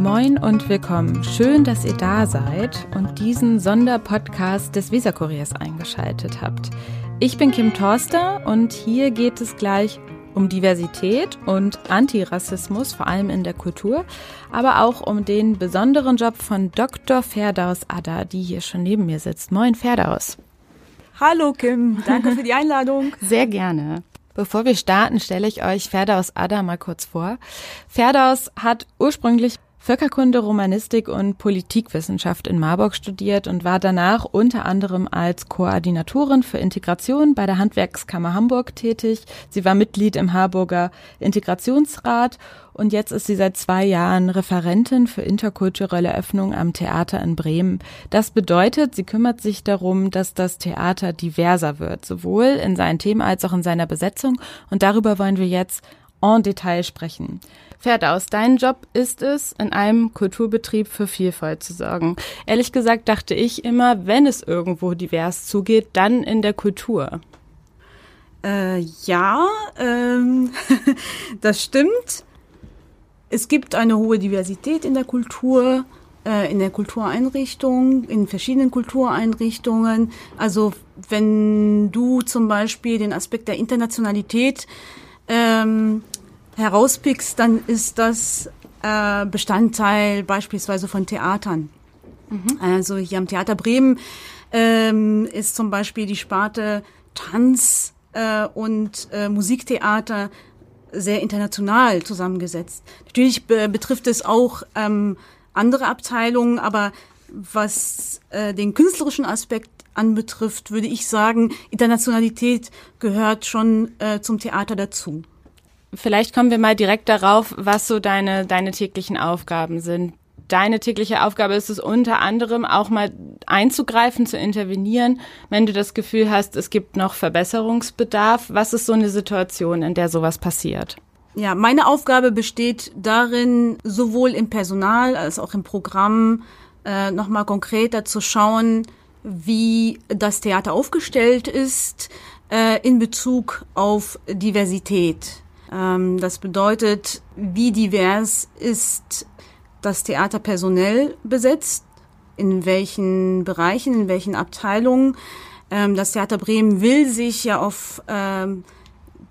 Moin und willkommen. Schön, dass ihr da seid und diesen Sonderpodcast des Weserkuriers eingeschaltet habt. Ich bin Kim Torster und hier geht es gleich um Diversität und Antirassismus, vor allem in der Kultur, aber auch um den besonderen Job von Dr. Ferdaus Adda, die hier schon neben mir sitzt. Moin Ferdaus. Hallo Kim, danke für die Einladung. Sehr gerne. Bevor wir starten, stelle ich euch Ferdaus Adda mal kurz vor. Ferdaus hat ursprünglich Völkerkunde, Romanistik und Politikwissenschaft in Marburg studiert und war danach unter anderem als Koordinatorin für Integration bei der Handwerkskammer Hamburg tätig. Sie war Mitglied im Harburger Integrationsrat und jetzt ist sie seit zwei Jahren Referentin für interkulturelle Öffnung am Theater in Bremen. Das bedeutet, sie kümmert sich darum, dass das Theater diverser wird, sowohl in seinen Themen als auch in seiner Besetzung. Und darüber wollen wir jetzt en Detail sprechen. Ferdaus, dein Job ist es, in einem Kulturbetrieb für Vielfalt zu sorgen. Ehrlich gesagt dachte ich immer, wenn es irgendwo divers zugeht, dann in der Kultur. Äh, ja, ähm, das stimmt. Es gibt eine hohe Diversität in der Kultur, äh, in der Kultureinrichtung, in verschiedenen Kultureinrichtungen. Also wenn du zum Beispiel den Aspekt der Internationalität ähm, herauspickst, dann ist das äh, Bestandteil beispielsweise von Theatern. Mhm. Also hier am Theater Bremen ähm, ist zum Beispiel die Sparte Tanz äh, und äh, Musiktheater sehr international zusammengesetzt. Natürlich be betrifft es auch ähm, andere Abteilungen, aber was äh, den künstlerischen Aspekt anbetrifft, würde ich sagen, Internationalität gehört schon äh, zum Theater dazu. Vielleicht kommen wir mal direkt darauf, was so deine, deine täglichen Aufgaben sind. Deine tägliche Aufgabe ist es unter anderem auch mal einzugreifen, zu intervenieren, wenn du das Gefühl hast, es gibt noch Verbesserungsbedarf. Was ist so eine Situation, in der sowas passiert? Ja, meine Aufgabe besteht darin, sowohl im Personal als auch im Programm äh, nochmal konkreter zu schauen, wie das Theater aufgestellt ist äh, in Bezug auf Diversität. Ähm, das bedeutet, wie divers ist das Theater personell besetzt, in welchen Bereichen, in welchen Abteilungen. Ähm, das Theater Bremen will sich ja auf ähm,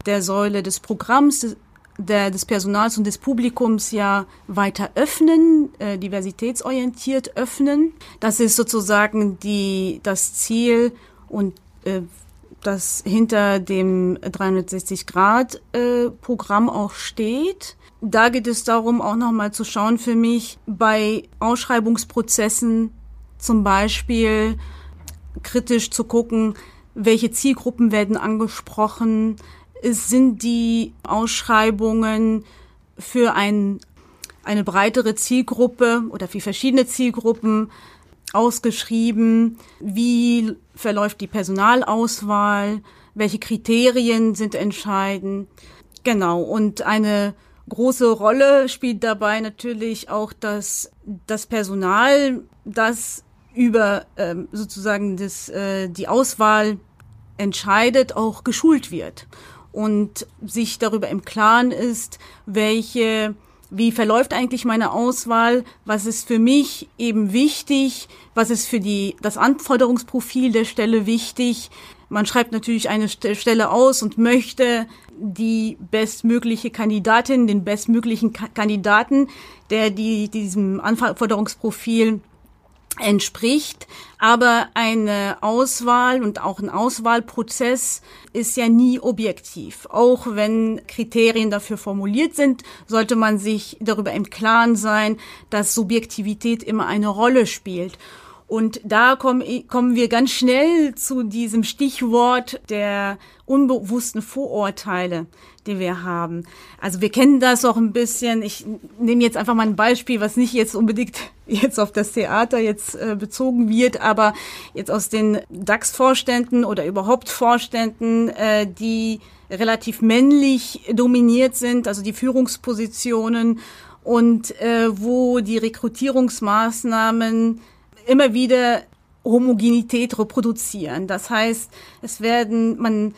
der Säule des Programms, der, des Personals und des Publikums ja weiter öffnen, äh, diversitätsorientiert öffnen. Das ist sozusagen die, das Ziel und äh, das hinter dem 360-Grad-Programm äh, auch steht. Da geht es darum, auch nochmal zu schauen für mich bei Ausschreibungsprozessen zum Beispiel kritisch zu gucken, welche Zielgruppen werden angesprochen, sind die Ausschreibungen für ein, eine breitere Zielgruppe oder für verschiedene Zielgruppen ausgeschrieben, wie verläuft die Personalauswahl, welche Kriterien sind entscheidend. Genau, und eine große Rolle spielt dabei natürlich auch das, das Personal, das über ähm, sozusagen das, äh, die Auswahl entscheidet, auch geschult wird und sich darüber im Klaren ist, welche wie verläuft eigentlich meine Auswahl, was ist für mich eben wichtig, was ist für die, das Anforderungsprofil der Stelle wichtig. Man schreibt natürlich eine Stelle aus und möchte die bestmögliche Kandidatin, den bestmöglichen Kandidaten, der die, diesem Anforderungsprofil entspricht. Aber eine Auswahl und auch ein Auswahlprozess ist ja nie objektiv. Auch wenn Kriterien dafür formuliert sind, sollte man sich darüber im Klaren sein, dass Subjektivität immer eine Rolle spielt. Und da kommen, wir ganz schnell zu diesem Stichwort der unbewussten Vorurteile, die wir haben. Also wir kennen das auch ein bisschen. Ich nehme jetzt einfach mal ein Beispiel, was nicht jetzt unbedingt jetzt auf das Theater jetzt äh, bezogen wird, aber jetzt aus den DAX-Vorständen oder überhaupt Vorständen, äh, die relativ männlich dominiert sind, also die Führungspositionen und äh, wo die Rekrutierungsmaßnahmen immer wieder Homogenität reproduzieren. Das heißt, es werden, man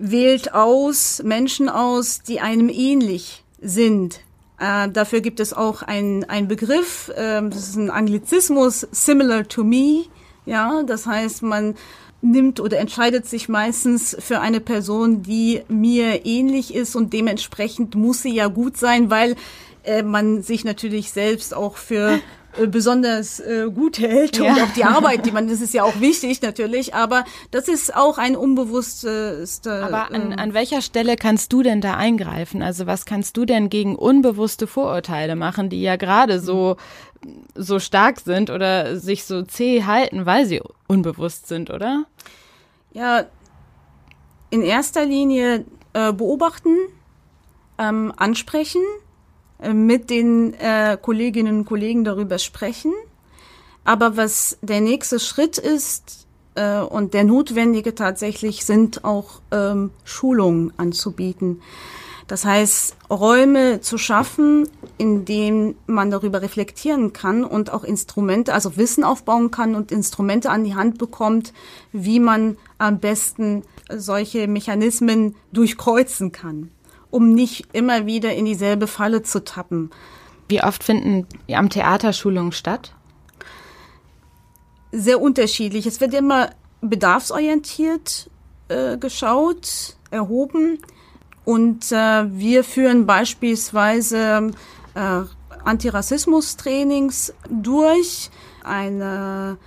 wählt aus, Menschen aus, die einem ähnlich sind Äh, dafür gibt es auch einen Begriff, äh, das ist ein Anglizismus, similar to me. Ja, das heißt, man nimmt oder entscheidet sich meistens für eine Person, die mir ähnlich ist und dementsprechend muss sie ja gut sein, weil äh, man sich natürlich selbst auch für besonders äh, gut hält ja. und auch die Arbeit, die man, das ist ja auch wichtig natürlich, aber das ist auch ein unbewusstes. Äh, aber an, an welcher Stelle kannst du denn da eingreifen? Also was kannst du denn gegen unbewusste Vorurteile machen, die ja gerade so so stark sind oder sich so zäh halten, weil sie unbewusst sind, oder? Ja, in erster Linie äh, beobachten, ähm, ansprechen äh, mit den äh, Kolleginnen und Kollegen darüber sprechen. Aber was der nächste Schritt ist äh, und der notwendige tatsächlich sind auch ähm, Schulungen anzubieten. Das heißt, Räume zu schaffen, in denen man darüber reflektieren kann und auch Instrumente, also Wissen aufbauen kann und Instrumente an die Hand bekommt, wie man am besten solche Mechanismen durchkreuzen kann um nicht immer wieder in dieselbe Falle zu tappen. Wie oft finden am Theater Schulungen statt? Sehr unterschiedlich. Es wird immer bedarfsorientiert äh, geschaut, erhoben. Und äh, wir führen beispielsweise äh, Antirassismus-Trainings durch. Eine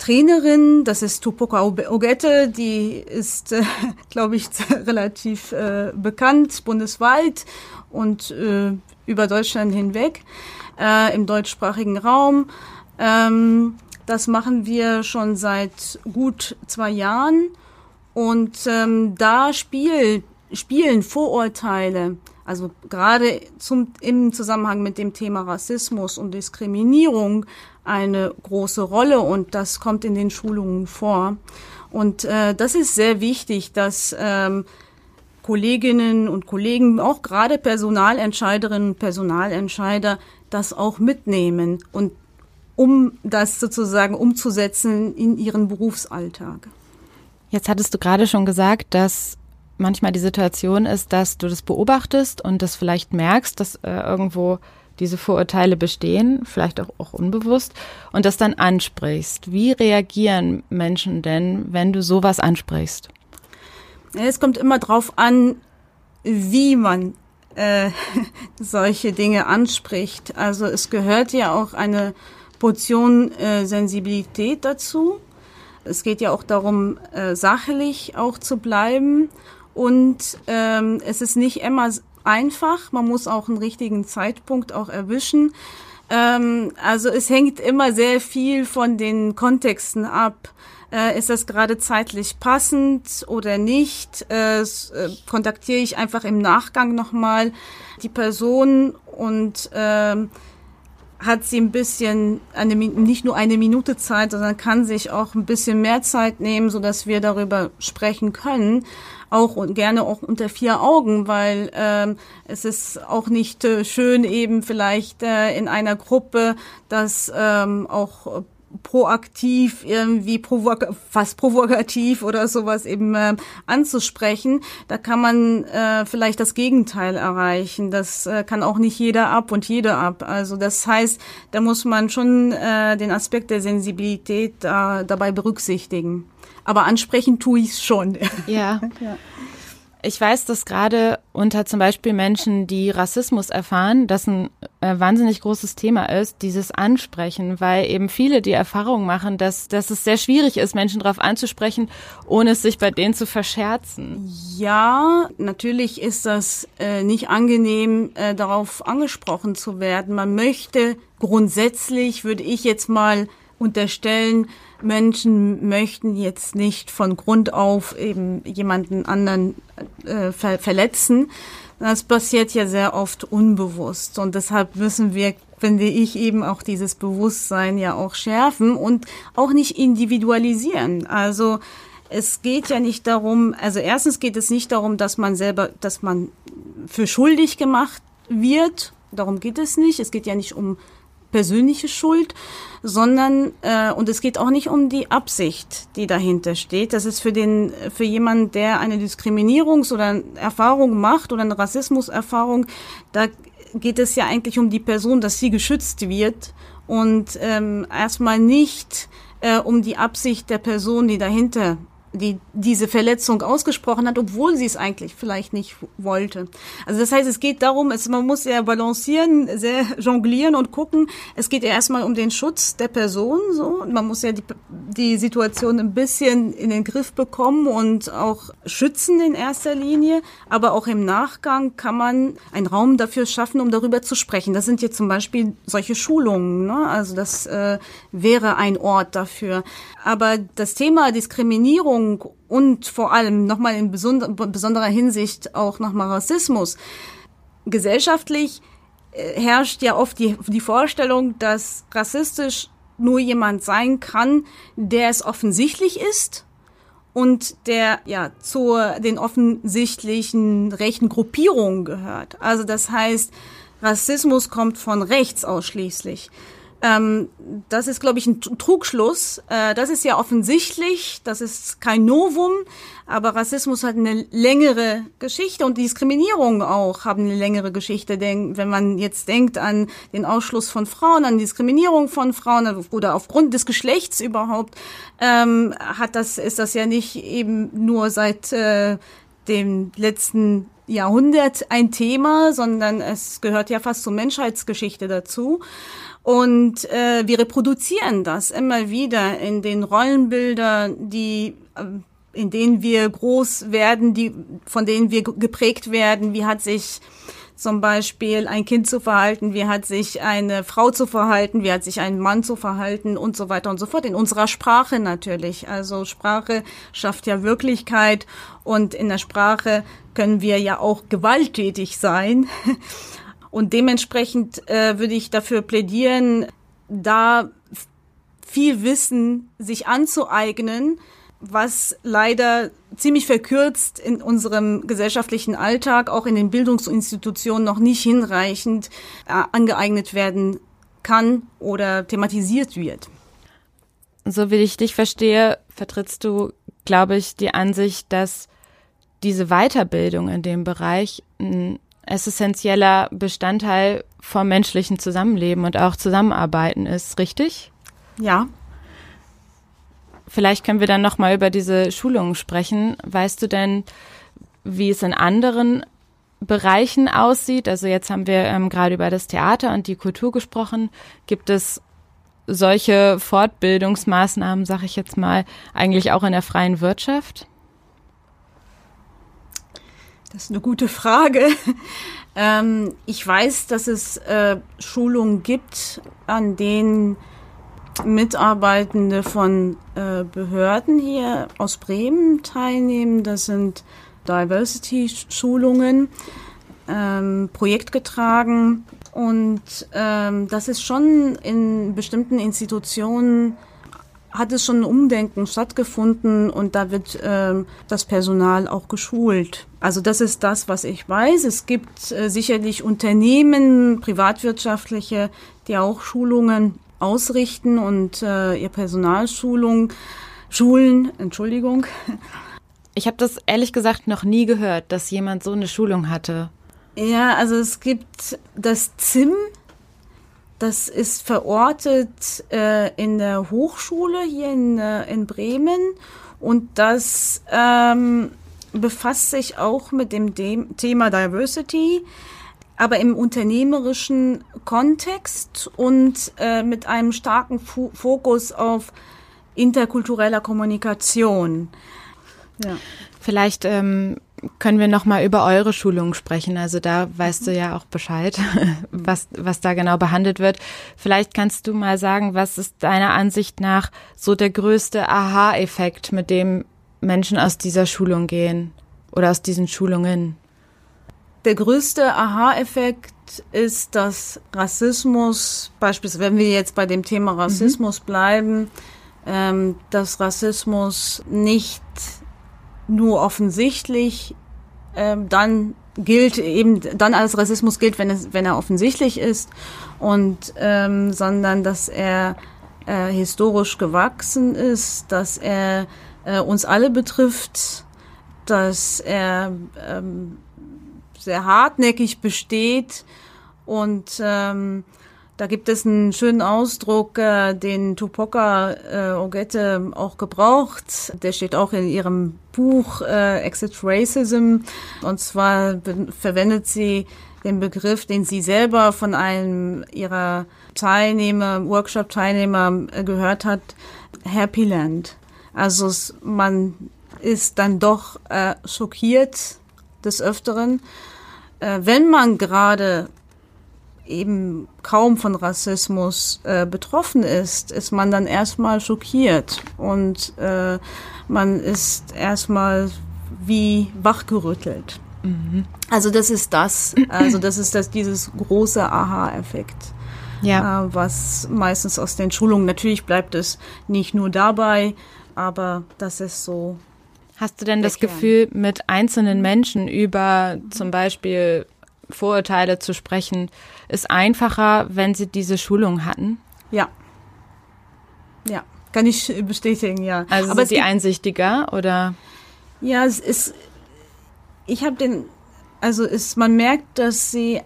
Trainerin, das ist Tupoka Ogette, die ist, äh, glaube ich, relativ äh, bekannt bundesweit und äh, über Deutschland hinweg äh, im deutschsprachigen Raum. Ähm, das machen wir schon seit gut zwei Jahren und ähm, da spiel, spielen Vorurteile, also gerade zum, im Zusammenhang mit dem Thema Rassismus und Diskriminierung eine große Rolle und das kommt in den Schulungen vor. Und äh, das ist sehr wichtig, dass ähm, Kolleginnen und Kollegen, auch gerade Personalentscheiderinnen und Personalentscheider, das auch mitnehmen und um das sozusagen umzusetzen in ihren Berufsalltag. Jetzt hattest du gerade schon gesagt, dass manchmal die Situation ist, dass du das beobachtest und das vielleicht merkst, dass äh, irgendwo diese Vorurteile bestehen, vielleicht auch, auch unbewusst, und das dann ansprichst. Wie reagieren Menschen denn, wenn du sowas ansprichst? Es kommt immer drauf an, wie man äh, solche Dinge anspricht. Also es gehört ja auch eine Portion äh, Sensibilität dazu. Es geht ja auch darum, äh, sachlich auch zu bleiben. Und ähm, es ist nicht immer einfach. Man muss auch einen richtigen Zeitpunkt auch erwischen. Ähm, also es hängt immer sehr viel von den Kontexten ab. Äh, ist das gerade zeitlich passend oder nicht? Äh, äh, kontaktiere ich einfach im Nachgang nochmal die Person und äh, hat sie ein bisschen eine, nicht nur eine Minute Zeit, sondern kann sich auch ein bisschen mehr Zeit nehmen, so dass wir darüber sprechen können auch und gerne auch unter vier Augen, weil ähm, es ist auch nicht äh, schön eben vielleicht äh, in einer Gruppe, dass ähm, auch proaktiv irgendwie provoka fast provokativ oder sowas eben äh, anzusprechen, da kann man äh, vielleicht das Gegenteil erreichen. Das äh, kann auch nicht jeder ab und jede ab. Also das heißt, da muss man schon äh, den Aspekt der Sensibilität äh, dabei berücksichtigen aber ansprechen tue ich es schon. Ja. ja. Ich weiß, dass gerade unter zum Beispiel Menschen, die Rassismus erfahren, das ein äh, wahnsinnig großes Thema ist, dieses Ansprechen, weil eben viele die Erfahrung machen, dass, dass es sehr schwierig ist, Menschen darauf anzusprechen, ohne es sich bei denen zu verscherzen. Ja, natürlich ist das äh, nicht angenehm, äh, darauf angesprochen zu werden. Man möchte grundsätzlich, würde ich jetzt mal unterstellen, Menschen möchten jetzt nicht von Grund auf eben jemanden anderen äh, ver verletzen. Das passiert ja sehr oft unbewusst und deshalb müssen wir, finde ich, eben auch dieses Bewusstsein ja auch schärfen und auch nicht individualisieren. Also es geht ja nicht darum, also erstens geht es nicht darum, dass man selber, dass man für schuldig gemacht wird. Darum geht es nicht. Es geht ja nicht um persönliche Schuld, sondern äh, und es geht auch nicht um die Absicht, die dahinter steht. Das ist für den für jemanden, der eine Diskriminierungs- oder Erfahrung macht oder eine Rassismuserfahrung, da geht es ja eigentlich um die Person, dass sie geschützt wird und ähm, erstmal nicht äh, um die Absicht der Person, die dahinter die diese Verletzung ausgesprochen hat, obwohl sie es eigentlich vielleicht nicht wollte. Also das heißt, es geht darum, es, man muss ja balancieren, sehr jonglieren und gucken. Es geht ja erstmal um den Schutz der Person, so. Und man muss ja die, die Situation ein bisschen in den Griff bekommen und auch schützen in erster Linie. Aber auch im Nachgang kann man einen Raum dafür schaffen, um darüber zu sprechen. Das sind jetzt zum Beispiel solche Schulungen, ne? Also das äh, wäre ein Ort dafür. Aber das Thema Diskriminierung und vor allem nochmal in besonderer Hinsicht auch nochmal Rassismus. Gesellschaftlich äh, herrscht ja oft die, die Vorstellung, dass rassistisch nur jemand sein kann, der es offensichtlich ist und der ja zu den offensichtlichen rechten Gruppierungen gehört. Also das heißt, Rassismus kommt von rechts ausschließlich. Ähm, das ist, glaube ich, ein Trugschluss. Äh, das ist ja offensichtlich, das ist kein Novum, aber Rassismus hat eine längere Geschichte und Diskriminierung auch haben eine längere Geschichte. Denn wenn man jetzt denkt an den Ausschluss von Frauen, an Diskriminierung von Frauen oder aufgrund des Geschlechts überhaupt, ähm, hat das, ist das ja nicht eben nur seit äh, dem letzten Jahrhundert ein Thema, sondern es gehört ja fast zur Menschheitsgeschichte dazu. Und äh, wir reproduzieren das immer wieder in den Rollenbildern, die äh, in denen wir groß werden, die von denen wir geprägt werden. Wie hat sich zum Beispiel ein Kind zu verhalten, wie hat sich eine Frau zu verhalten, wie hat sich ein Mann zu verhalten und so weiter und so fort. In unserer Sprache natürlich. Also Sprache schafft ja Wirklichkeit und in der Sprache können wir ja auch gewalttätig sein. Und dementsprechend äh, würde ich dafür plädieren, da viel Wissen sich anzueignen, was leider ziemlich verkürzt in unserem gesellschaftlichen Alltag, auch in den Bildungsinstitutionen noch nicht hinreichend äh, angeeignet werden kann oder thematisiert wird. So wie ich dich verstehe, vertrittst du, glaube ich, die Ansicht, dass diese Weiterbildung in dem Bereich ein essentieller Bestandteil vom menschlichen Zusammenleben und auch Zusammenarbeiten ist, richtig? Ja. Vielleicht können wir dann noch mal über diese Schulungen sprechen. Weißt du denn, wie es in anderen Bereichen aussieht? Also jetzt haben wir ähm, gerade über das Theater und die Kultur gesprochen. Gibt es solche Fortbildungsmaßnahmen, sage ich jetzt mal, eigentlich auch in der freien Wirtschaft? Das ist eine gute Frage. ähm, ich weiß, dass es äh, Schulungen gibt, an denen Mitarbeitende von äh, Behörden hier aus Bremen teilnehmen. Das sind Diversity-Schulungen, ähm, projektgetragen. Und ähm, das ist schon in bestimmten Institutionen hat es schon ein Umdenken stattgefunden und da wird ähm, das Personal auch geschult. Also das ist das, was ich weiß. Es gibt äh, sicherlich Unternehmen, privatwirtschaftliche, die auch Schulungen ausrichten und äh, ihr Personalschulung schulen, Entschuldigung. Ich habe das ehrlich gesagt noch nie gehört, dass jemand so eine Schulung hatte. Ja, also es gibt das ZIM, das ist verortet äh, in der Hochschule hier in, äh, in Bremen und das ähm, befasst sich auch mit dem De Thema Diversity, aber im unternehmerischen Kontext und äh, mit einem starken Fu Fokus auf interkultureller Kommunikation. Ja. Vielleicht ähm, können wir noch mal über eure Schulung sprechen. Also da weißt du ja auch Bescheid, was, was da genau behandelt wird. Vielleicht kannst du mal sagen, was ist deiner Ansicht nach so der größte Aha-Effekt, mit dem Menschen aus dieser Schulung gehen oder aus diesen Schulungen? Der größte Aha-Effekt ist, dass Rassismus, beispielsweise wenn wir jetzt bei dem Thema Rassismus mhm. bleiben, ähm, dass Rassismus nicht nur offensichtlich ähm, dann gilt eben dann als Rassismus gilt, wenn es wenn er offensichtlich ist und ähm, sondern dass er äh, historisch gewachsen ist, dass er äh, uns alle betrifft, dass er ähm, sehr hartnäckig besteht Und ähm, da gibt es einen schönen Ausdruck, äh, den Tupoka äh, Ogette auch gebraucht. Der steht auch in ihrem Buch äh, Exit Racism. Und zwar verwendet sie den Begriff, den sie selber von einem ihrer Teilnehmer, Workshop-Teilnehmer äh, gehört hat, Happy Land. Also es, man ist dann doch äh, schockiert des Öfteren, äh, wenn man gerade eben kaum von Rassismus äh, betroffen ist, ist man dann erstmal schockiert und äh, man ist erstmal wie wachgerüttelt. Mhm. Also das ist das, also das ist das, dieses große Aha-Effekt. Ja. Äh, was meistens aus den Schulungen, natürlich bleibt es nicht nur dabei, aber das ist so. Hast du denn das. Gefühl, mit einzelnen Menschen über zum Beispiel Vorurteile zu sprechen, ist einfacher, wenn sie diese Schulung hatten? Ja. Ja, kann ich bestätigen, ja. Also Aber sind die einsichtiger oder? Ja, es ist, ich habe den, also ist, man merkt, dass sie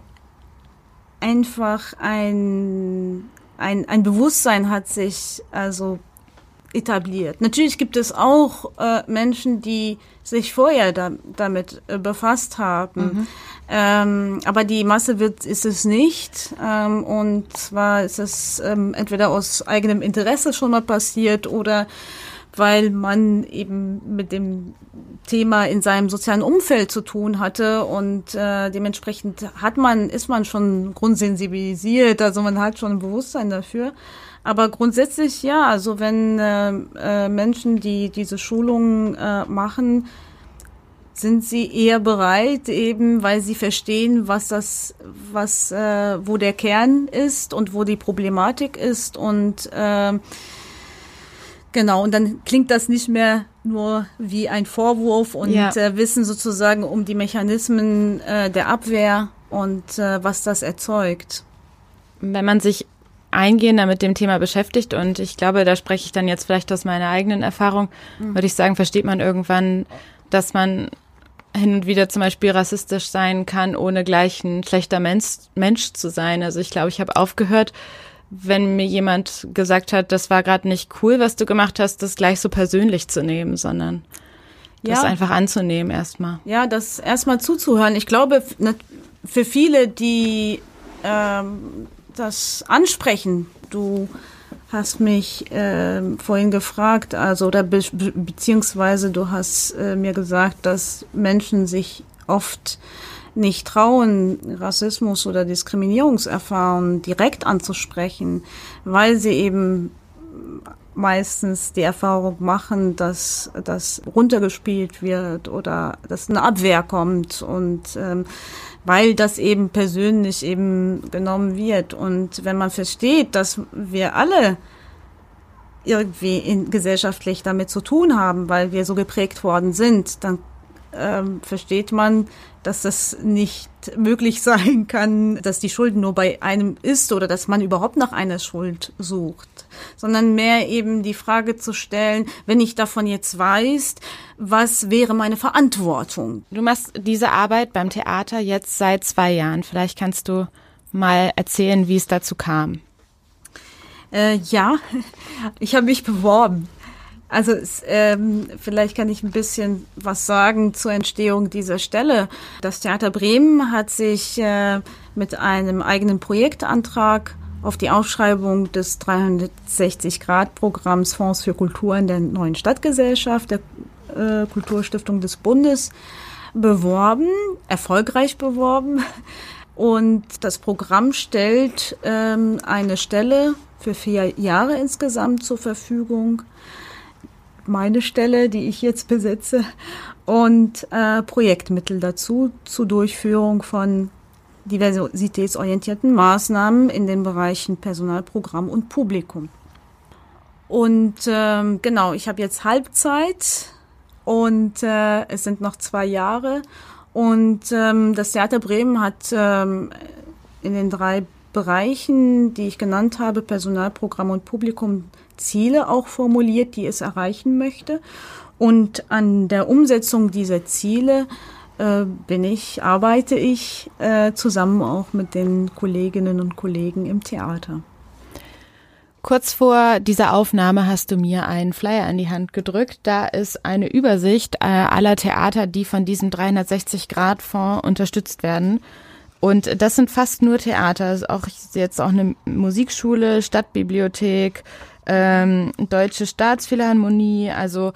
einfach ein, ein, ein Bewusstsein hat sich also etabliert. Natürlich gibt es auch äh, Menschen, die sich vorher da, damit äh, befasst haben. Mhm. Ähm, aber die Masse wird, ist es nicht. Ähm, und zwar ist es ähm, entweder aus eigenem Interesse schon mal passiert oder weil man eben mit dem Thema in seinem sozialen Umfeld zu tun hatte und äh, dementsprechend hat man, ist man schon grundsensibilisiert, also man hat schon ein Bewusstsein dafür. Aber grundsätzlich ja, also wenn äh, äh, Menschen, die diese Schulungen äh, machen, sind sie eher bereit, eben weil sie verstehen, was das, was, äh, wo der Kern ist und wo die Problematik ist und äh, genau, und dann klingt das nicht mehr nur wie ein Vorwurf und ja. äh, wissen sozusagen um die Mechanismen äh, der Abwehr und äh, was das erzeugt. Wenn man sich eingehender mit dem Thema beschäftigt und ich glaube, da spreche ich dann jetzt vielleicht aus meiner eigenen Erfahrung, mhm. würde ich sagen, versteht man irgendwann, dass man hin und wieder zum Beispiel rassistisch sein kann, ohne gleich ein schlechter Mensch, Mensch zu sein. Also ich glaube, ich habe aufgehört, wenn mir jemand gesagt hat, das war gerade nicht cool, was du gemacht hast, das gleich so persönlich zu nehmen, sondern das ja. einfach anzunehmen erstmal. Ja, das erstmal zuzuhören. Ich glaube, für viele, die ähm, das ansprechen. Du hast mich äh, vorhin gefragt, also oder be beziehungsweise du hast äh, mir gesagt, dass Menschen sich oft nicht trauen, Rassismus oder Diskriminierungserfahrungen direkt anzusprechen, weil sie eben meistens die Erfahrung machen, dass das runtergespielt wird oder dass eine Abwehr kommt und ähm, weil das eben persönlich eben genommen wird. Und wenn man versteht, dass wir alle irgendwie in, gesellschaftlich damit zu tun haben, weil wir so geprägt worden sind, dann ähm, versteht man, dass das nicht möglich sein kann, dass die Schuld nur bei einem ist oder dass man überhaupt nach einer Schuld sucht, sondern mehr eben die Frage zu stellen, wenn ich davon jetzt weiß, was wäre meine Verantwortung? Du machst diese Arbeit beim Theater jetzt seit zwei Jahren. Vielleicht kannst du mal erzählen, wie es dazu kam. Äh, ja, ich habe mich beworben also es, ähm, vielleicht kann ich ein bisschen was sagen zur Entstehung dieser Stelle. Das Theater Bremen hat sich äh, mit einem eigenen Projektantrag auf die Ausschreibung des 360-Grad-Programms Fonds für Kultur in der neuen Stadtgesellschaft der äh, Kulturstiftung des Bundes beworben, erfolgreich beworben. Und das Programm stellt ähm, eine Stelle für vier Jahre insgesamt zur Verfügung meine Stelle, die ich jetzt besitze, und äh, Projektmittel dazu zur Durchführung von diversitätsorientierten Maßnahmen in den Bereichen Personalprogramm und Publikum. Und ähm, genau, ich habe jetzt Halbzeit und äh, es sind noch zwei Jahre. Und ähm, das Theater Bremen hat ähm, in den drei Bereichen, die ich genannt habe, Personalprogramm und Publikum, Ziele auch formuliert, die es erreichen möchte. Und an der Umsetzung dieser Ziele äh, bin ich, arbeite ich äh, zusammen auch mit den Kolleginnen und Kollegen im Theater. Kurz vor dieser Aufnahme hast du mir einen Flyer in die Hand gedrückt. Da ist eine Übersicht äh, aller Theater, die von diesem 360-Grad-Fonds unterstützt werden. Und das sind fast nur Theater. Auch jetzt auch eine Musikschule, Stadtbibliothek, ähm, Deutsche Staatsphilharmonie, also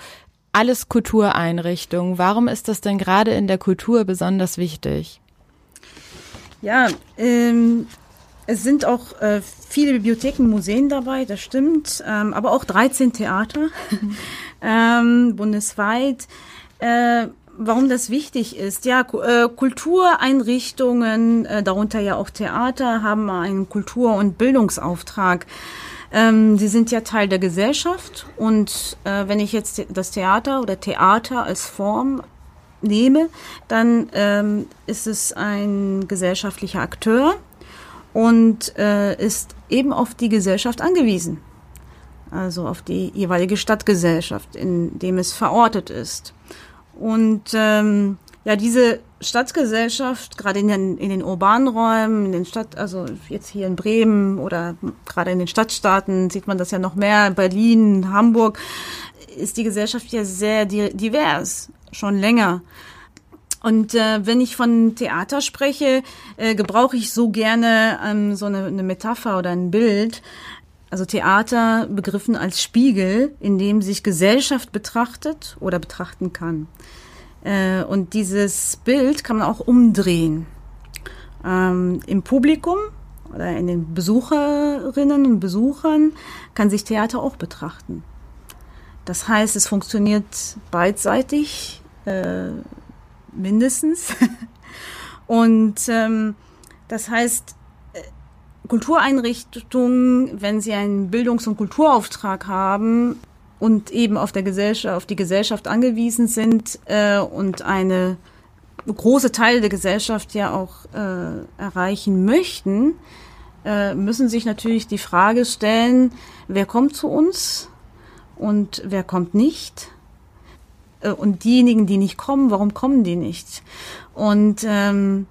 alles Kultureinrichtungen. Warum ist das denn gerade in der Kultur besonders wichtig? Ja, ähm, es sind auch äh, viele Bibliotheken, Museen dabei, das stimmt, ähm, aber auch 13 Theater ähm, bundesweit. Äh, warum das wichtig ist? Ja, äh, Kultureinrichtungen, äh, darunter ja auch Theater, haben einen Kultur- und Bildungsauftrag. Ähm, sie sind ja Teil der Gesellschaft und äh, wenn ich jetzt das Theater oder Theater als Form nehme, dann ähm, ist es ein gesellschaftlicher Akteur und äh, ist eben auf die Gesellschaft angewiesen. Also auf die jeweilige Stadtgesellschaft, in dem es verortet ist. Und ähm, ja, diese Stadtgesellschaft, gerade in den, in den urbanen Räumen, in den Stadt, also jetzt hier in Bremen oder gerade in den Stadtstaaten sieht man das ja noch mehr, Berlin, Hamburg, ist die Gesellschaft ja sehr divers, schon länger. Und äh, wenn ich von Theater spreche, äh, gebrauche ich so gerne ähm, so eine, eine Metapher oder ein Bild. Also Theater begriffen als Spiegel, in dem sich Gesellschaft betrachtet oder betrachten kann. Äh, und dieses Bild kann man auch umdrehen. Ähm, Im Publikum oder in den Besucherinnen und Besuchern kann sich Theater auch betrachten. Das heißt, es funktioniert beidseitig. Äh, mindestens. Und ähm, das heißt, äh, Kultureinrichtungen, wenn sie einen Bildungs- und Kulturauftrag haben und eben auf der Gesellschaft, auf die Gesellschaft angewiesen sind äh, und eine große Teile der Gesellschaft ja auch äh, erreichen möchten, äh, müssen sich natürlich die Frage stellen, wer kommt zu uns und wer kommt nicht äh, und diejenigen, die nicht kommen, warum kommen die nicht? Und ähm,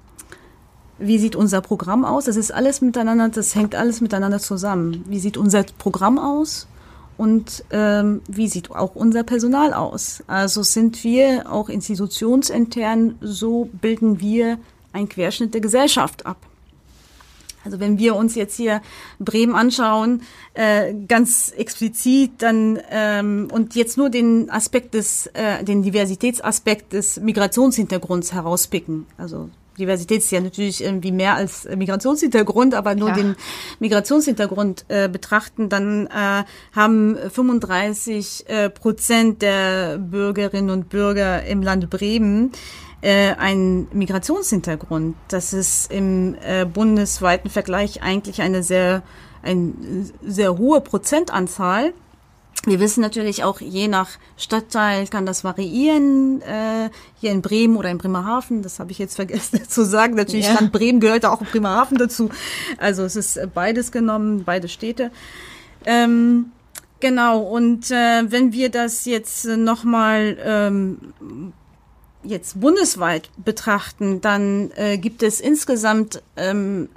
wie sieht unser Programm aus? Das ist alles miteinander, das hängt alles miteinander zusammen. Wie sieht unser Programm aus? Und ähm, wie sieht auch unser Personal aus? Also sind wir auch institutionsintern, so bilden wir einen Querschnitt der Gesellschaft ab. Also wenn wir uns jetzt hier Bremen anschauen, äh, ganz explizit, dann ähm, und jetzt nur den Aspekt des, äh, den Diversitätsaspekt des Migrationshintergrunds herauspicken. Also Diversität ist ja natürlich irgendwie mehr als Migrationshintergrund, aber nur Klar. den Migrationshintergrund äh, betrachten, dann äh, haben 35 äh, Prozent der Bürgerinnen und Bürger im Land Bremen äh, einen Migrationshintergrund. Das ist im äh, bundesweiten Vergleich eigentlich eine sehr, ein sehr hohe Prozentanzahl. Wir wissen natürlich auch, je nach Stadtteil kann das variieren. Äh, hier in Bremen oder in Bremerhaven, das habe ich jetzt vergessen zu sagen. Natürlich, ja. Stadt Bremen gehört auch Bremerhaven dazu. Also es ist beides genommen, beide Städte. Ähm, genau, und äh, wenn wir das jetzt nochmal ähm, jetzt bundesweit betrachten, dann äh, gibt es insgesamt ähm,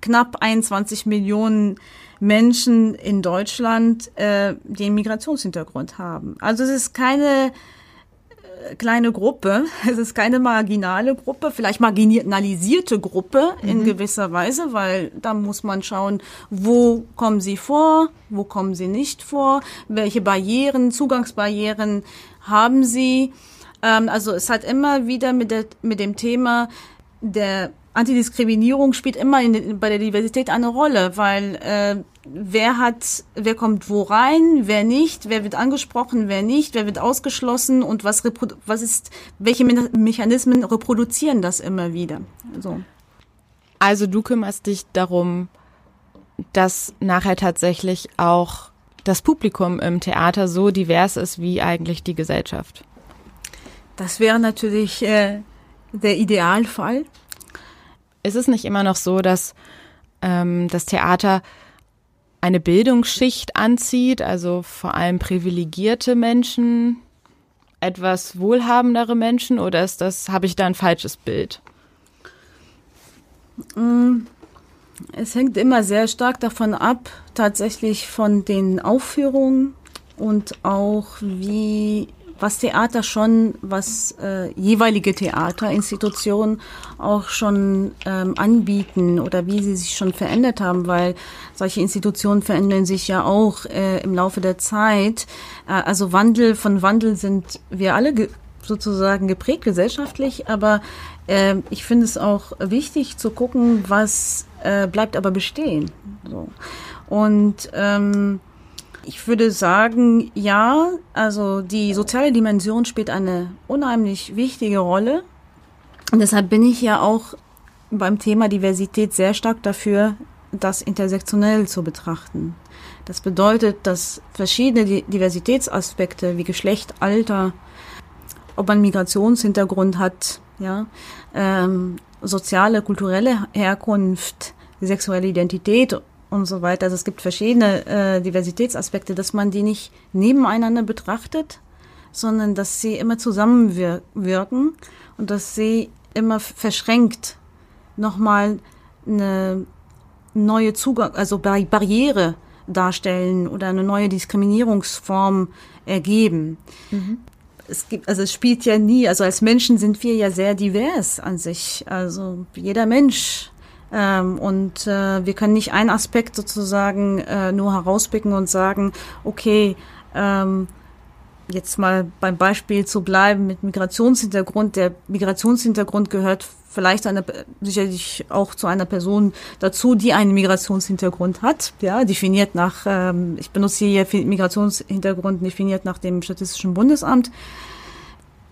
knapp 21 Millionen Menschen in Deutschland, äh, die einen Migrationshintergrund haben. Also es ist keine äh, kleine Gruppe, es ist keine marginale Gruppe, vielleicht marginalisierte Gruppe in mhm. gewisser Weise, weil da muss man schauen, wo kommen sie vor, wo kommen sie nicht vor, welche Barrieren, Zugangsbarrieren haben sie. Ähm, also es hat immer wieder mit, der, mit dem Thema der Antidiskriminierung spielt immer in, bei der Diversität eine Rolle, weil äh, wer hat, wer kommt wo rein, wer nicht, wer wird angesprochen, wer nicht, wer wird ausgeschlossen und was, was ist, welche Mechanismen reproduzieren das immer wieder. So. Also du kümmerst dich darum, dass nachher tatsächlich auch das Publikum im Theater so divers ist wie eigentlich die Gesellschaft. Das wäre natürlich äh, der Idealfall. Ist es nicht immer noch so, dass ähm, das Theater eine Bildungsschicht anzieht, also vor allem privilegierte Menschen etwas wohlhabendere Menschen oder ist das, habe ich da ein falsches Bild? Mm, es hängt immer sehr stark davon ab, tatsächlich von den Aufführungen und auch wie was Theater schon, was äh, jeweilige Theaterinstitutionen auch schon ähm, anbieten oder wie sie sich schon verändert haben, weil solche Institutionen verändern sich ja auch äh, im Laufe der Zeit. Äh, also Wandel, von Wandel sind wir alle ge sozusagen geprägt gesellschaftlich, aber äh, ich finde es auch wichtig zu gucken, was äh, bleibt aber bestehen. So. Und ähm, ich würde sagen, ja, also die soziale Dimension spielt eine unheimlich wichtige Rolle. Und deshalb bin ich ja auch beim Thema Diversität sehr stark dafür, das intersektionell zu betrachten. Das bedeutet, dass verschiedene Diversitätsaspekte wie Geschlecht, Alter, ob man Migrationshintergrund hat, ja, ähm, soziale, kulturelle Herkunft, sexuelle Identität und so weiter. Also es gibt verschiedene äh, Diversitätsaspekte, dass man die nicht nebeneinander betrachtet, sondern dass sie immer zusammenwirken und dass sie immer verschränkt nochmal eine neue Zugang, also Barriere darstellen oder eine neue Diskriminierungsform ergeben. Mhm. Es gibt, also es spielt ja nie, also als Menschen sind wir ja sehr divers an sich. Also jeder Mensch ähm, und äh, wir können nicht einen Aspekt sozusagen äh, nur herauspicken und sagen, okay, ähm, jetzt mal beim Beispiel zu bleiben mit Migrationshintergrund. Der Migrationshintergrund gehört vielleicht eine, sicherlich auch zu einer Person dazu, die einen Migrationshintergrund hat, ja, definiert nach, ähm, ich benutze hier Migrationshintergrund definiert nach dem Statistischen Bundesamt.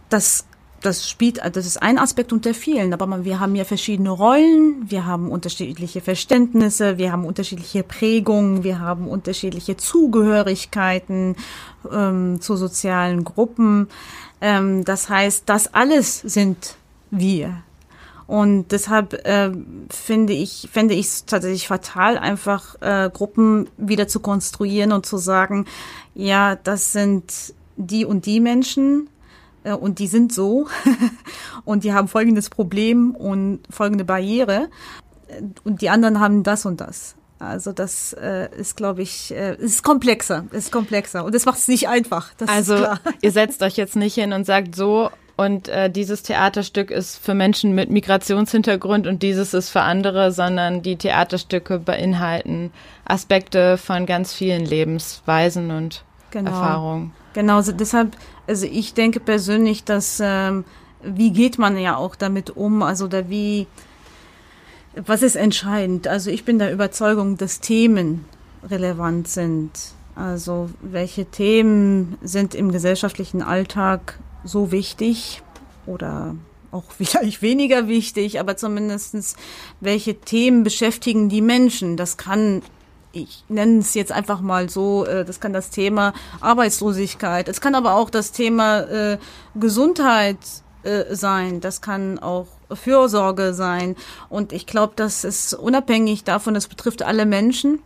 Das das spielt, das ist ein Aspekt unter vielen, aber wir haben ja verschiedene Rollen, wir haben unterschiedliche Verständnisse, wir haben unterschiedliche Prägungen, wir haben unterschiedliche Zugehörigkeiten ähm, zu sozialen Gruppen. Ähm, das heißt, das alles sind wir. Und deshalb äh, finde ich, finde ich es tatsächlich fatal, einfach äh, Gruppen wieder zu konstruieren und zu sagen, ja, das sind die und die Menschen, und die sind so und die haben folgendes Problem und folgende Barriere äh, und die anderen haben das und das. Also das äh, ist, glaube ich, äh, ist komplexer, ist komplexer und das macht es nicht einfach. also ihr setzt euch jetzt nicht hin und sagt so und äh, dieses Theaterstück ist für Menschen mit Migrationshintergrund und dieses ist für andere, sondern die Theaterstücke beinhalten Aspekte von ganz vielen Lebensweisen und genau. Erfahrungen. Genau, also deshalb also ich denke persönlich, dass ähm, wie geht man ja auch damit um, also da wie was ist entscheidend? Also ich bin der Überzeugung, dass Themen relevant sind. Also welche Themen sind im gesellschaftlichen Alltag so wichtig oder auch vielleicht weniger wichtig, aber zumindestens welche Themen beschäftigen die Menschen? Das kann ich nenne es jetzt einfach mal so, äh, das kann das Thema Arbeitslosigkeit, es kann aber auch das Thema äh, Gesundheit äh, sein, das kann auch Fürsorge sein. Und ich glaube, das ist unabhängig davon, es betrifft alle Menschen.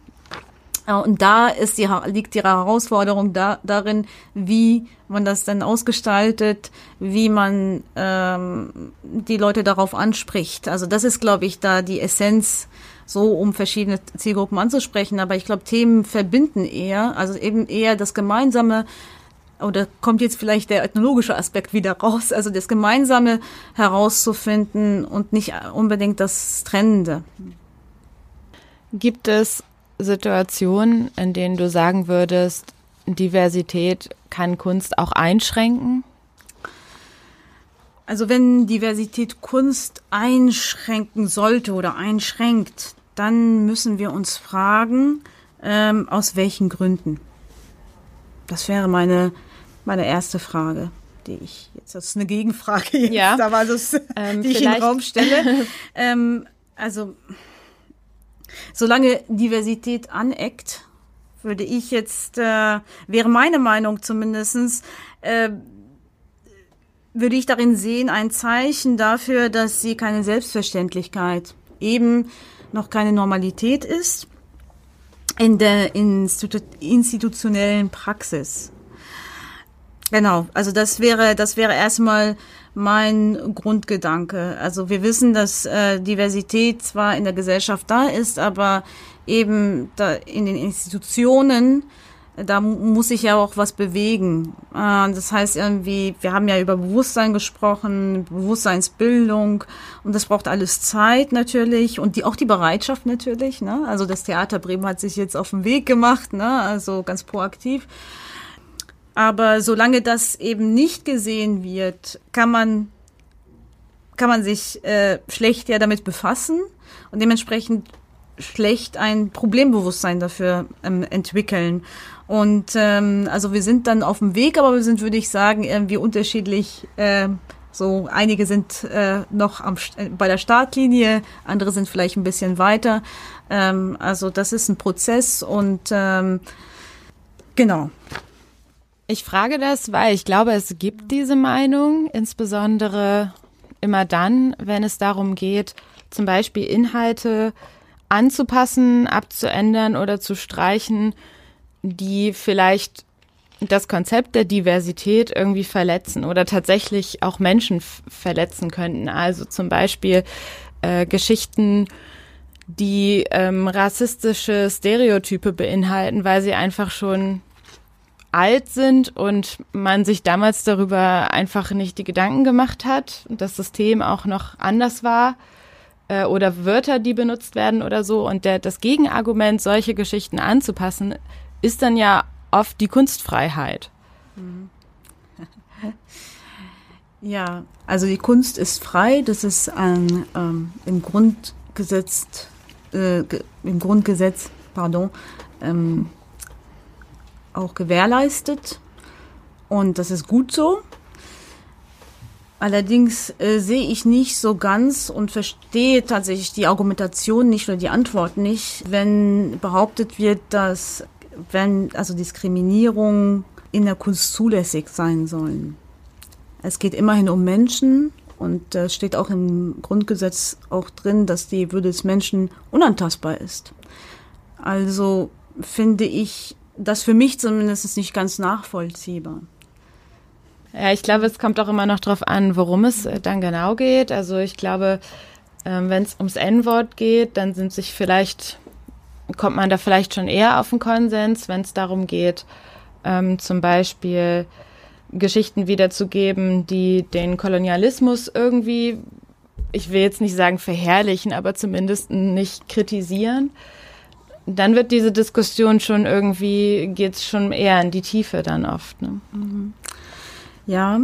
Und da ist die, liegt die Herausforderung da, darin, wie man das dann ausgestaltet, wie man ähm, die Leute darauf anspricht. Also das ist, glaube ich, da die Essenz so, um verschiedene Zielgruppen anzusprechen. Aber ich glaube, Themen verbinden eher, also eben eher das Gemeinsame, oder kommt jetzt vielleicht der ethnologische Aspekt wieder raus, also das Gemeinsame herauszufinden und nicht unbedingt das Trennende. Gibt es Situationen, in denen du sagen würdest, Diversität kann Kunst auch einschränken? Also wenn Diversität Kunst einschränken sollte oder einschränkt, dann müssen wir uns fragen, ähm, aus welchen Gründen. Das wäre meine, meine erste Frage, die ich jetzt, das ist eine Gegenfrage jetzt, ja. aber das, ähm, die ich in den Raum stelle. ähm, also, solange Diversität aneckt, würde ich jetzt, äh, wäre meine Meinung zumindestens, äh, würde ich darin sehen ein Zeichen dafür, dass sie keine Selbstverständlichkeit eben noch keine Normalität ist in der institutionellen Praxis. Genau, also das wäre, das wäre erstmal mein Grundgedanke. Also wir wissen, dass äh, Diversität zwar in der Gesellschaft da ist, aber eben da in den Institutionen, da muss sich ja auch was bewegen. Äh, das heißt irgendwie, wir haben ja über Bewusstsein gesprochen, Bewusstseinsbildung und das braucht alles Zeit natürlich und die auch die Bereitschaft natürlich. Ne? Also das Theater Bremen hat sich jetzt auf den Weg gemacht, ne? also ganz proaktiv. Aber solange das eben nicht gesehen wird, kann man, kann man sich äh, schlecht ja damit befassen und dementsprechend schlecht ein Problembewusstsein dafür ähm, entwickeln. Und ähm, also wir sind dann auf dem Weg, aber wir sind, würde ich sagen, irgendwie unterschiedlich. Äh, so einige sind äh, noch am, äh, bei der Startlinie, andere sind vielleicht ein bisschen weiter. Ähm, also das ist ein Prozess und ähm, genau. Ich frage das, weil ich glaube, es gibt diese Meinung, insbesondere immer dann, wenn es darum geht, zum Beispiel Inhalte anzupassen, abzuändern oder zu streichen, die vielleicht das Konzept der Diversität irgendwie verletzen oder tatsächlich auch Menschen verletzen könnten. Also zum Beispiel äh, Geschichten, die ähm, rassistische Stereotype beinhalten, weil sie einfach schon alt sind und man sich damals darüber einfach nicht die Gedanken gemacht hat und das System auch noch anders war äh, oder Wörter, die benutzt werden oder so. Und der, das Gegenargument, solche Geschichten anzupassen, ist dann ja oft die Kunstfreiheit. Ja, also die Kunst ist frei, das ist ein, ähm, im Grundgesetz, äh, im Grundgesetz, pardon, ähm, auch gewährleistet und das ist gut so. Allerdings äh, sehe ich nicht so ganz und verstehe tatsächlich die Argumentation nicht oder die Antwort nicht, wenn behauptet wird, dass wenn also Diskriminierung in der Kunst zulässig sein sollen. Es geht immerhin um Menschen und äh, steht auch im Grundgesetz auch drin, dass die Würde des Menschen unantastbar ist. Also finde ich das für mich zumindest nicht ganz nachvollziehbar. Ja, ich glaube, es kommt auch immer noch darauf an, worum es dann genau geht. Also ich glaube, ähm, wenn es ums N-Wort geht, dann sind sich vielleicht, kommt man da vielleicht schon eher auf einen Konsens, wenn es darum geht, ähm, zum Beispiel Geschichten wiederzugeben, die den Kolonialismus irgendwie, ich will jetzt nicht sagen verherrlichen, aber zumindest nicht kritisieren dann wird diese Diskussion schon irgendwie, geht es schon eher in die Tiefe dann oft. Ne? Mhm. Ja,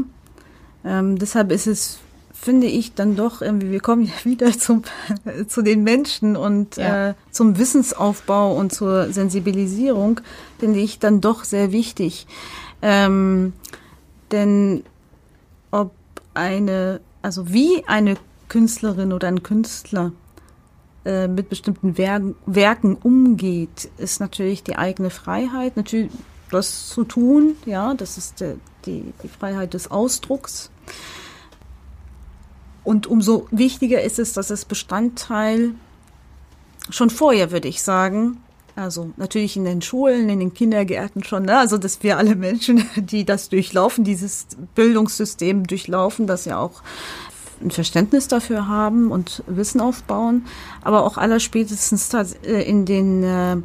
ähm, deshalb ist es, finde ich, dann doch irgendwie, wir kommen ja wieder zum, zu den Menschen und ja. äh, zum Wissensaufbau und zur Sensibilisierung, finde ich dann doch sehr wichtig. Ähm, denn ob eine, also wie eine Künstlerin oder ein Künstler äh, mit bestimmten Werken, Werken umgeht, ist natürlich die eigene Freiheit, natürlich das zu tun, ja, das ist die, die Freiheit des Ausdrucks. Und umso wichtiger ist es, dass es Bestandteil schon vorher, würde ich sagen, also natürlich in den Schulen, in den Kindergärten schon, ne? also dass wir alle Menschen, die das durchlaufen, dieses Bildungssystem durchlaufen, das ja auch ein Verständnis dafür haben und Wissen aufbauen, aber auch allerspätestens äh, in den äh, äh,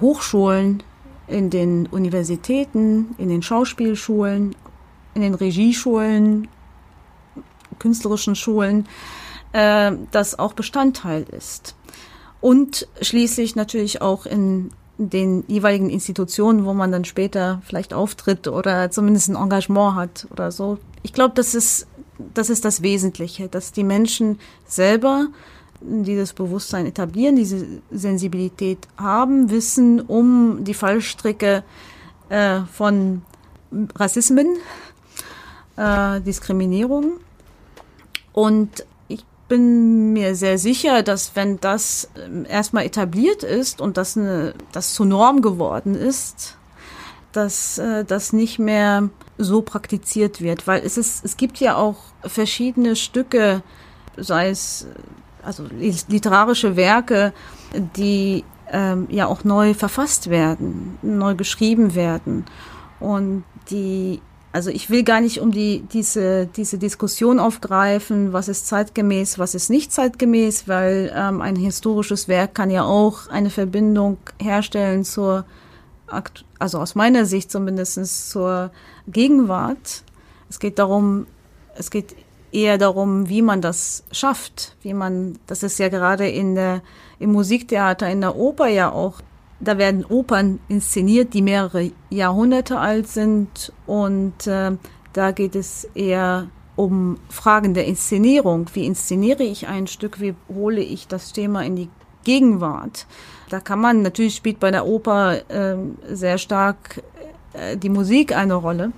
Hochschulen, in den Universitäten, in den Schauspielschulen, in den Regieschulen, künstlerischen Schulen, äh, das auch Bestandteil ist. Und schließlich natürlich auch in den jeweiligen Institutionen, wo man dann später vielleicht auftritt oder zumindest ein Engagement hat oder so. Ich glaube, das ist das ist das Wesentliche, dass die Menschen selber dieses Bewusstsein etablieren, diese Sensibilität haben, wissen um die Fallstricke äh, von Rassismen, äh, Diskriminierung. Und ich bin mir sehr sicher, dass wenn das ähm, erstmal etabliert ist und das, eine, das zur Norm geworden ist, dass äh, das nicht mehr so praktiziert wird, weil es ist, es gibt ja auch verschiedene Stücke, sei es also literarische Werke, die ähm, ja auch neu verfasst werden, neu geschrieben werden. Und die also ich will gar nicht um die, diese, diese Diskussion aufgreifen, was ist zeitgemäß, was ist nicht zeitgemäß, weil ähm, ein historisches Werk kann ja auch eine Verbindung herstellen zur, also aus meiner Sicht zumindest zur Gegenwart. Es geht darum, es geht eher darum, wie man das schafft, wie man, das ist ja gerade in der, im Musiktheater, in der Oper ja auch da werden Opern inszeniert, die mehrere Jahrhunderte alt sind und äh, da geht es eher um Fragen der Inszenierung. Wie inszeniere ich ein Stück? Wie hole ich das Thema in die Gegenwart? Da kann man, natürlich spielt bei der Oper äh, sehr stark äh, die Musik eine Rolle,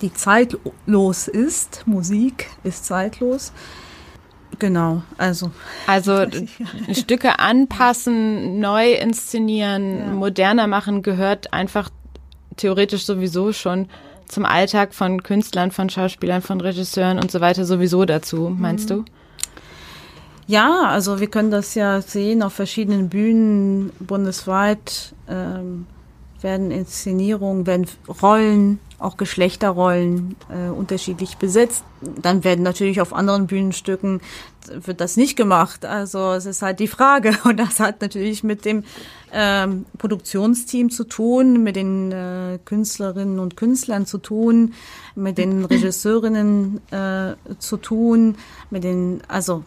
die zeitlos ist. Musik ist zeitlos. Genau, also. Also Stücke anpassen, neu inszenieren, ja. moderner machen gehört einfach theoretisch sowieso schon zum Alltag von Künstlern, von Schauspielern, von Regisseuren und so weiter sowieso dazu, meinst mhm. du? Ja, also wir können das ja sehen auf verschiedenen Bühnen bundesweit ähm, werden Inszenierungen, werden Rollen auch Geschlechterrollen äh, unterschiedlich besetzt. Dann werden natürlich auf anderen Bühnenstücken wird das nicht gemacht. Also es ist halt die Frage und das hat natürlich mit dem ähm, Produktionsteam zu tun, mit den äh, Künstlerinnen und Künstlern zu tun, mit den Regisseurinnen äh, zu tun, mit den also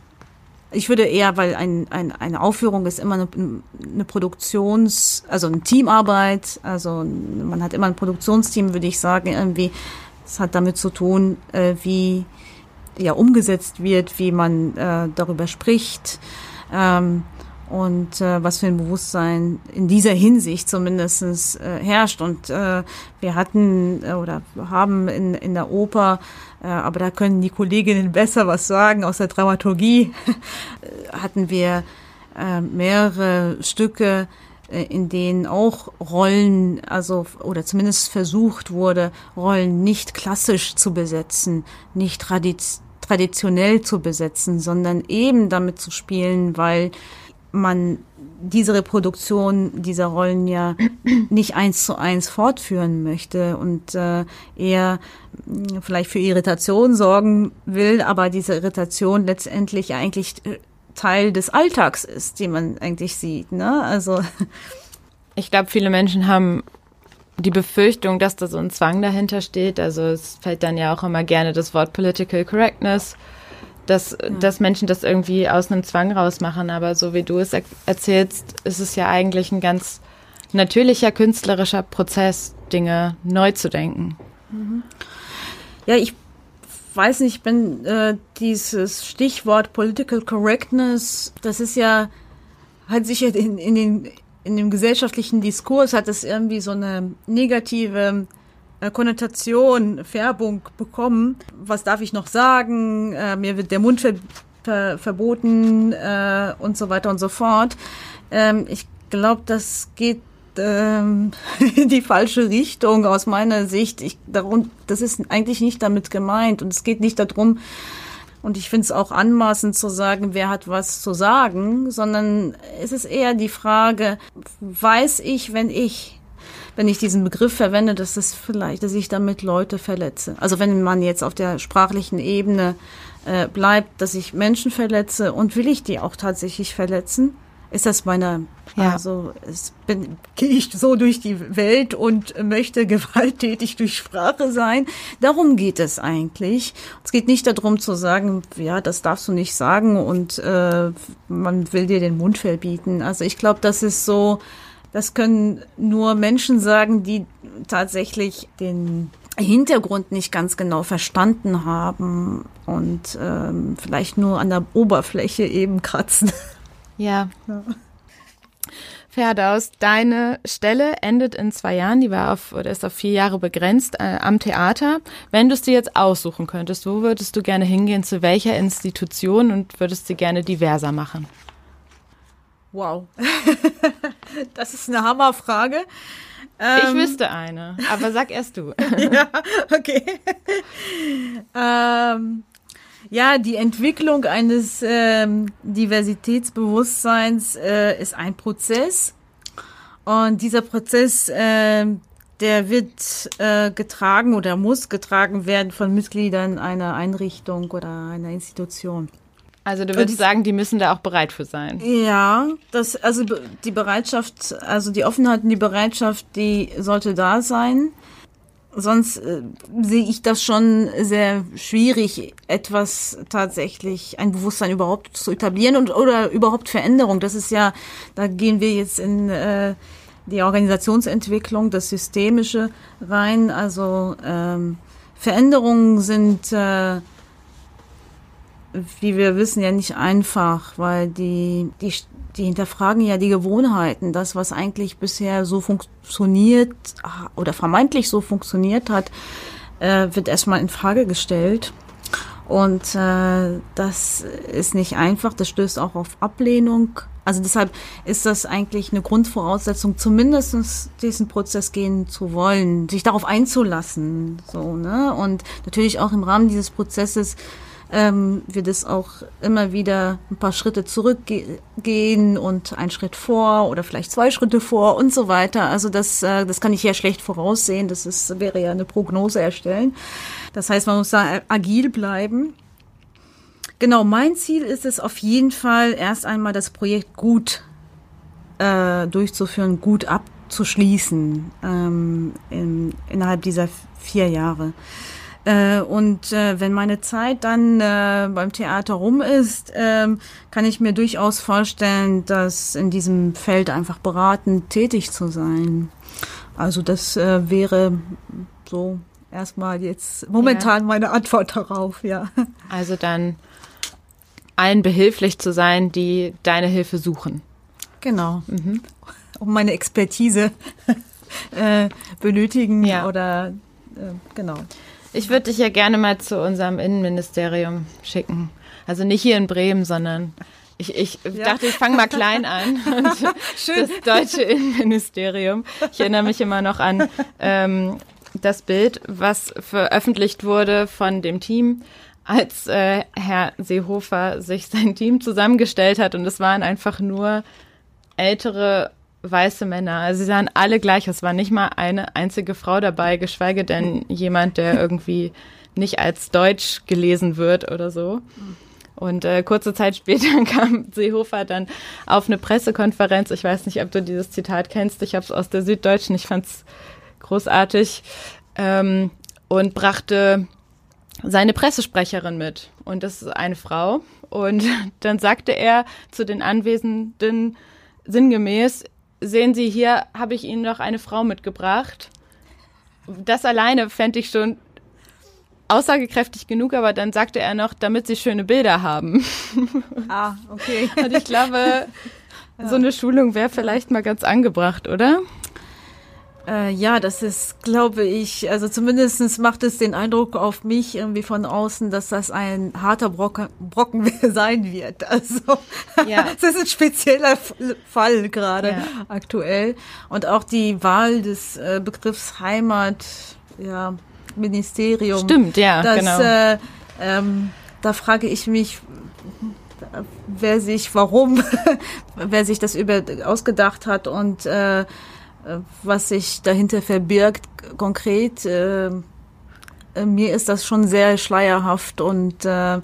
ich würde eher, weil ein, ein, eine Aufführung ist immer eine, eine Produktions-, also eine Teamarbeit, also man hat immer ein Produktionsteam, würde ich sagen, irgendwie, es hat damit zu tun, äh, wie ja umgesetzt wird, wie man äh, darüber spricht. Ähm, und äh, was für ein Bewusstsein in dieser Hinsicht zumindest äh, herrscht. Und äh, wir hatten äh, oder haben in, in der Oper, äh, aber da können die Kolleginnen besser was sagen, aus der Dramaturgie hatten wir äh, mehrere Stücke, äh, in denen auch Rollen, also oder zumindest versucht wurde, Rollen nicht klassisch zu besetzen, nicht traditionell zu besetzen, sondern eben damit zu spielen, weil man diese Reproduktion dieser Rollen ja nicht eins zu eins fortführen möchte und äh, eher hm, vielleicht für Irritation sorgen will, aber diese Irritation letztendlich eigentlich äh, Teil des Alltags ist, den man eigentlich sieht. Ne? Also ich glaube, viele Menschen haben die Befürchtung, dass da so ein Zwang dahinter steht. Also es fällt dann ja auch immer gerne das Wort Political Correctness dass, ja. dass Menschen das irgendwie aus einem Zwang rausmachen. Aber so wie du es er erzählst, ist es ja eigentlich ein ganz natürlicher künstlerischer Prozess, Dinge neu zu denken. Mhm. Ja, ich weiß nicht, wenn äh, dieses Stichwort Political Correctness, das ist ja, hat sich ja in, in, den, in dem gesellschaftlichen Diskurs hat es irgendwie so eine negative Konnotation, Färbung bekommen. Was darf ich noch sagen? Äh, mir wird der Mund ver ver verboten äh, und so weiter und so fort. Ähm, ich glaube, das geht ähm, in die falsche Richtung aus meiner Sicht. Ich, darum, das ist eigentlich nicht damit gemeint und es geht nicht darum, und ich finde es auch anmaßend zu sagen, wer hat was zu sagen, sondern es ist eher die Frage, weiß ich, wenn ich wenn ich diesen Begriff verwende, dass es vielleicht, dass ich damit Leute verletze. Also wenn man jetzt auf der sprachlichen Ebene äh, bleibt, dass ich Menschen verletze und will ich die auch tatsächlich verletzen? Ist das meine, ja. also es bin, gehe ich so durch die Welt und möchte gewalttätig durch Sprache sein? Darum geht es eigentlich. Es geht nicht darum zu sagen, ja, das darfst du nicht sagen und äh, man will dir den Mund verbieten. Also ich glaube, das ist so das können nur Menschen sagen, die tatsächlich den Hintergrund nicht ganz genau verstanden haben und ähm, vielleicht nur an der Oberfläche eben kratzen. Ja. ja. Ferdaus, deine Stelle endet in zwei Jahren, die war auf oder ist auf vier Jahre begrenzt äh, am Theater. Wenn du es dir jetzt aussuchen könntest, wo würdest du gerne hingehen, zu welcher Institution und würdest sie gerne diverser machen? Wow. das ist eine Hammerfrage. ich ähm, wüsste eine, aber sag erst du. ja, okay. ähm, ja, die Entwicklung eines ähm, Diversitätsbewusstseins äh, ist ein Prozess. Und dieser Prozess äh, der wird äh, getragen oder muss getragen werden von Mitgliedern einer Einrichtung oder einer Institution. Also du würdest sagen, die müssen da auch bereit für sein. Ja, das also die Bereitschaft, also die Offenheit und die Bereitschaft, die sollte da sein. Sonst äh, sehe ich das schon sehr schwierig, etwas tatsächlich, ein Bewusstsein überhaupt zu etablieren und oder überhaupt Veränderung. Das ist ja, da gehen wir jetzt in äh, die Organisationsentwicklung, das Systemische rein. Also ähm, Veränderungen sind, äh, wie wir wissen, ja nicht einfach, weil die, die, die hinterfragen ja die Gewohnheiten. Das, was eigentlich bisher so funktioniert oder vermeintlich so funktioniert hat, äh, wird erstmal in Frage gestellt. Und äh, das ist nicht einfach, das stößt auch auf Ablehnung also deshalb ist das eigentlich eine Grundvoraussetzung, zumindest diesen Prozess gehen zu wollen, sich darauf einzulassen. So, ne? Und natürlich auch im Rahmen dieses Prozesses ähm, wird es auch immer wieder ein paar Schritte zurückgehen und ein Schritt vor oder vielleicht zwei Schritte vor und so weiter. Also das, äh, das kann ich ja schlecht voraussehen. Das ist, wäre ja eine Prognose erstellen. Das heißt, man muss da agil bleiben. Genau, mein Ziel ist es auf jeden Fall, erst einmal das Projekt gut äh, durchzuführen, gut abzuschließen ähm, in, innerhalb dieser vier Jahre. Äh, und äh, wenn meine Zeit dann äh, beim Theater rum ist, äh, kann ich mir durchaus vorstellen, dass in diesem Feld einfach beratend tätig zu sein. Also das äh, wäre so erstmal jetzt momentan ja. meine Antwort darauf, ja. Also dann allen behilflich zu sein, die deine Hilfe suchen. Genau. Mhm. Um meine Expertise äh, benötigen ja. oder äh, genau. Ich würde dich ja gerne mal zu unserem Innenministerium schicken. Also nicht hier in Bremen, sondern ich, ich ja. dachte, ich fange mal klein an. das deutsche Innenministerium. Ich erinnere mich immer noch an ähm, das Bild, was veröffentlicht wurde von dem Team als äh, Herr Seehofer sich sein Team zusammengestellt hat und es waren einfach nur ältere weiße Männer. Also sie sahen alle gleich. Es war nicht mal eine einzige Frau dabei, geschweige denn jemand, der irgendwie nicht als Deutsch gelesen wird oder so. Und äh, kurze Zeit später kam Seehofer dann auf eine Pressekonferenz. Ich weiß nicht, ob du dieses Zitat kennst. Ich habe es aus der Süddeutschen. Ich fand es großartig. Ähm, und brachte seine Pressesprecherin mit. Und das ist eine Frau. Und dann sagte er zu den Anwesenden sinngemäß, sehen Sie, hier habe ich Ihnen noch eine Frau mitgebracht. Das alleine fände ich schon aussagekräftig genug, aber dann sagte er noch, damit Sie schöne Bilder haben. Ah, okay. Und ich glaube, so eine Schulung wäre vielleicht mal ganz angebracht, oder? Äh, ja, das ist, glaube ich, also zumindestens macht es den Eindruck auf mich irgendwie von außen, dass das ein harter Brocken, Brocken sein wird. Also ja. das ist ein spezieller Fall gerade ja. aktuell. Und auch die Wahl des äh, Begriffs Heimat, ja, Ministerium. Stimmt, ja, das, genau. Äh, ähm, da frage ich mich, wer sich, warum, wer sich das über ausgedacht hat und äh, was sich dahinter verbirgt konkret. Äh, mir ist das schon sehr schleierhaft und äh,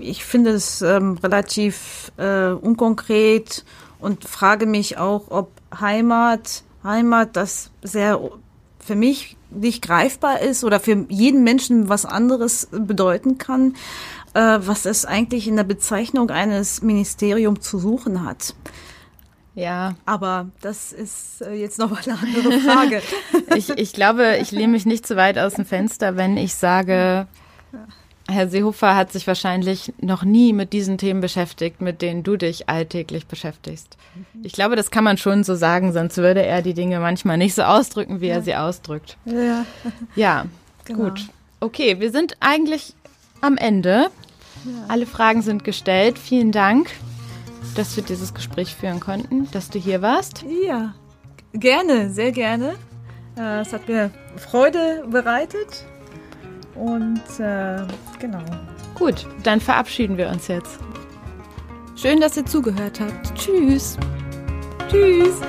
ich finde es ähm, relativ äh, unkonkret und frage mich auch, ob Heimat, Heimat das sehr für mich nicht greifbar ist oder für jeden Menschen was anderes bedeuten kann, äh, was es eigentlich in der Bezeichnung eines Ministeriums zu suchen hat. Ja. Aber das ist äh, jetzt noch eine andere Frage. ich, ich glaube, ich lehne mich nicht zu weit aus dem Fenster, wenn ich sage, Herr Seehofer hat sich wahrscheinlich noch nie mit diesen Themen beschäftigt, mit denen du dich alltäglich beschäftigst. Ich glaube, das kann man schon so sagen, sonst würde er die Dinge manchmal nicht so ausdrücken, wie ja. er sie ausdrückt. Ja, ja genau. gut. Okay, wir sind eigentlich am Ende. Ja. Alle Fragen sind gestellt. Vielen Dank dass wir dieses Gespräch führen konnten, dass du hier warst. Ja, gerne, sehr gerne. Äh, es hat mir Freude bereitet. Und äh, genau. Gut, dann verabschieden wir uns jetzt. Schön, dass ihr zugehört habt. Tschüss. Tschüss.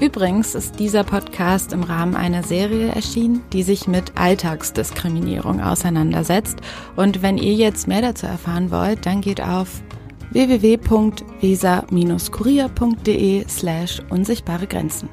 Übrigens ist dieser Podcast im Rahmen einer Serie erschienen, die sich mit Alltagsdiskriminierung auseinandersetzt. Und wenn ihr jetzt mehr dazu erfahren wollt, dann geht auf www.weser-kurier.de slash unsichtbare Grenzen.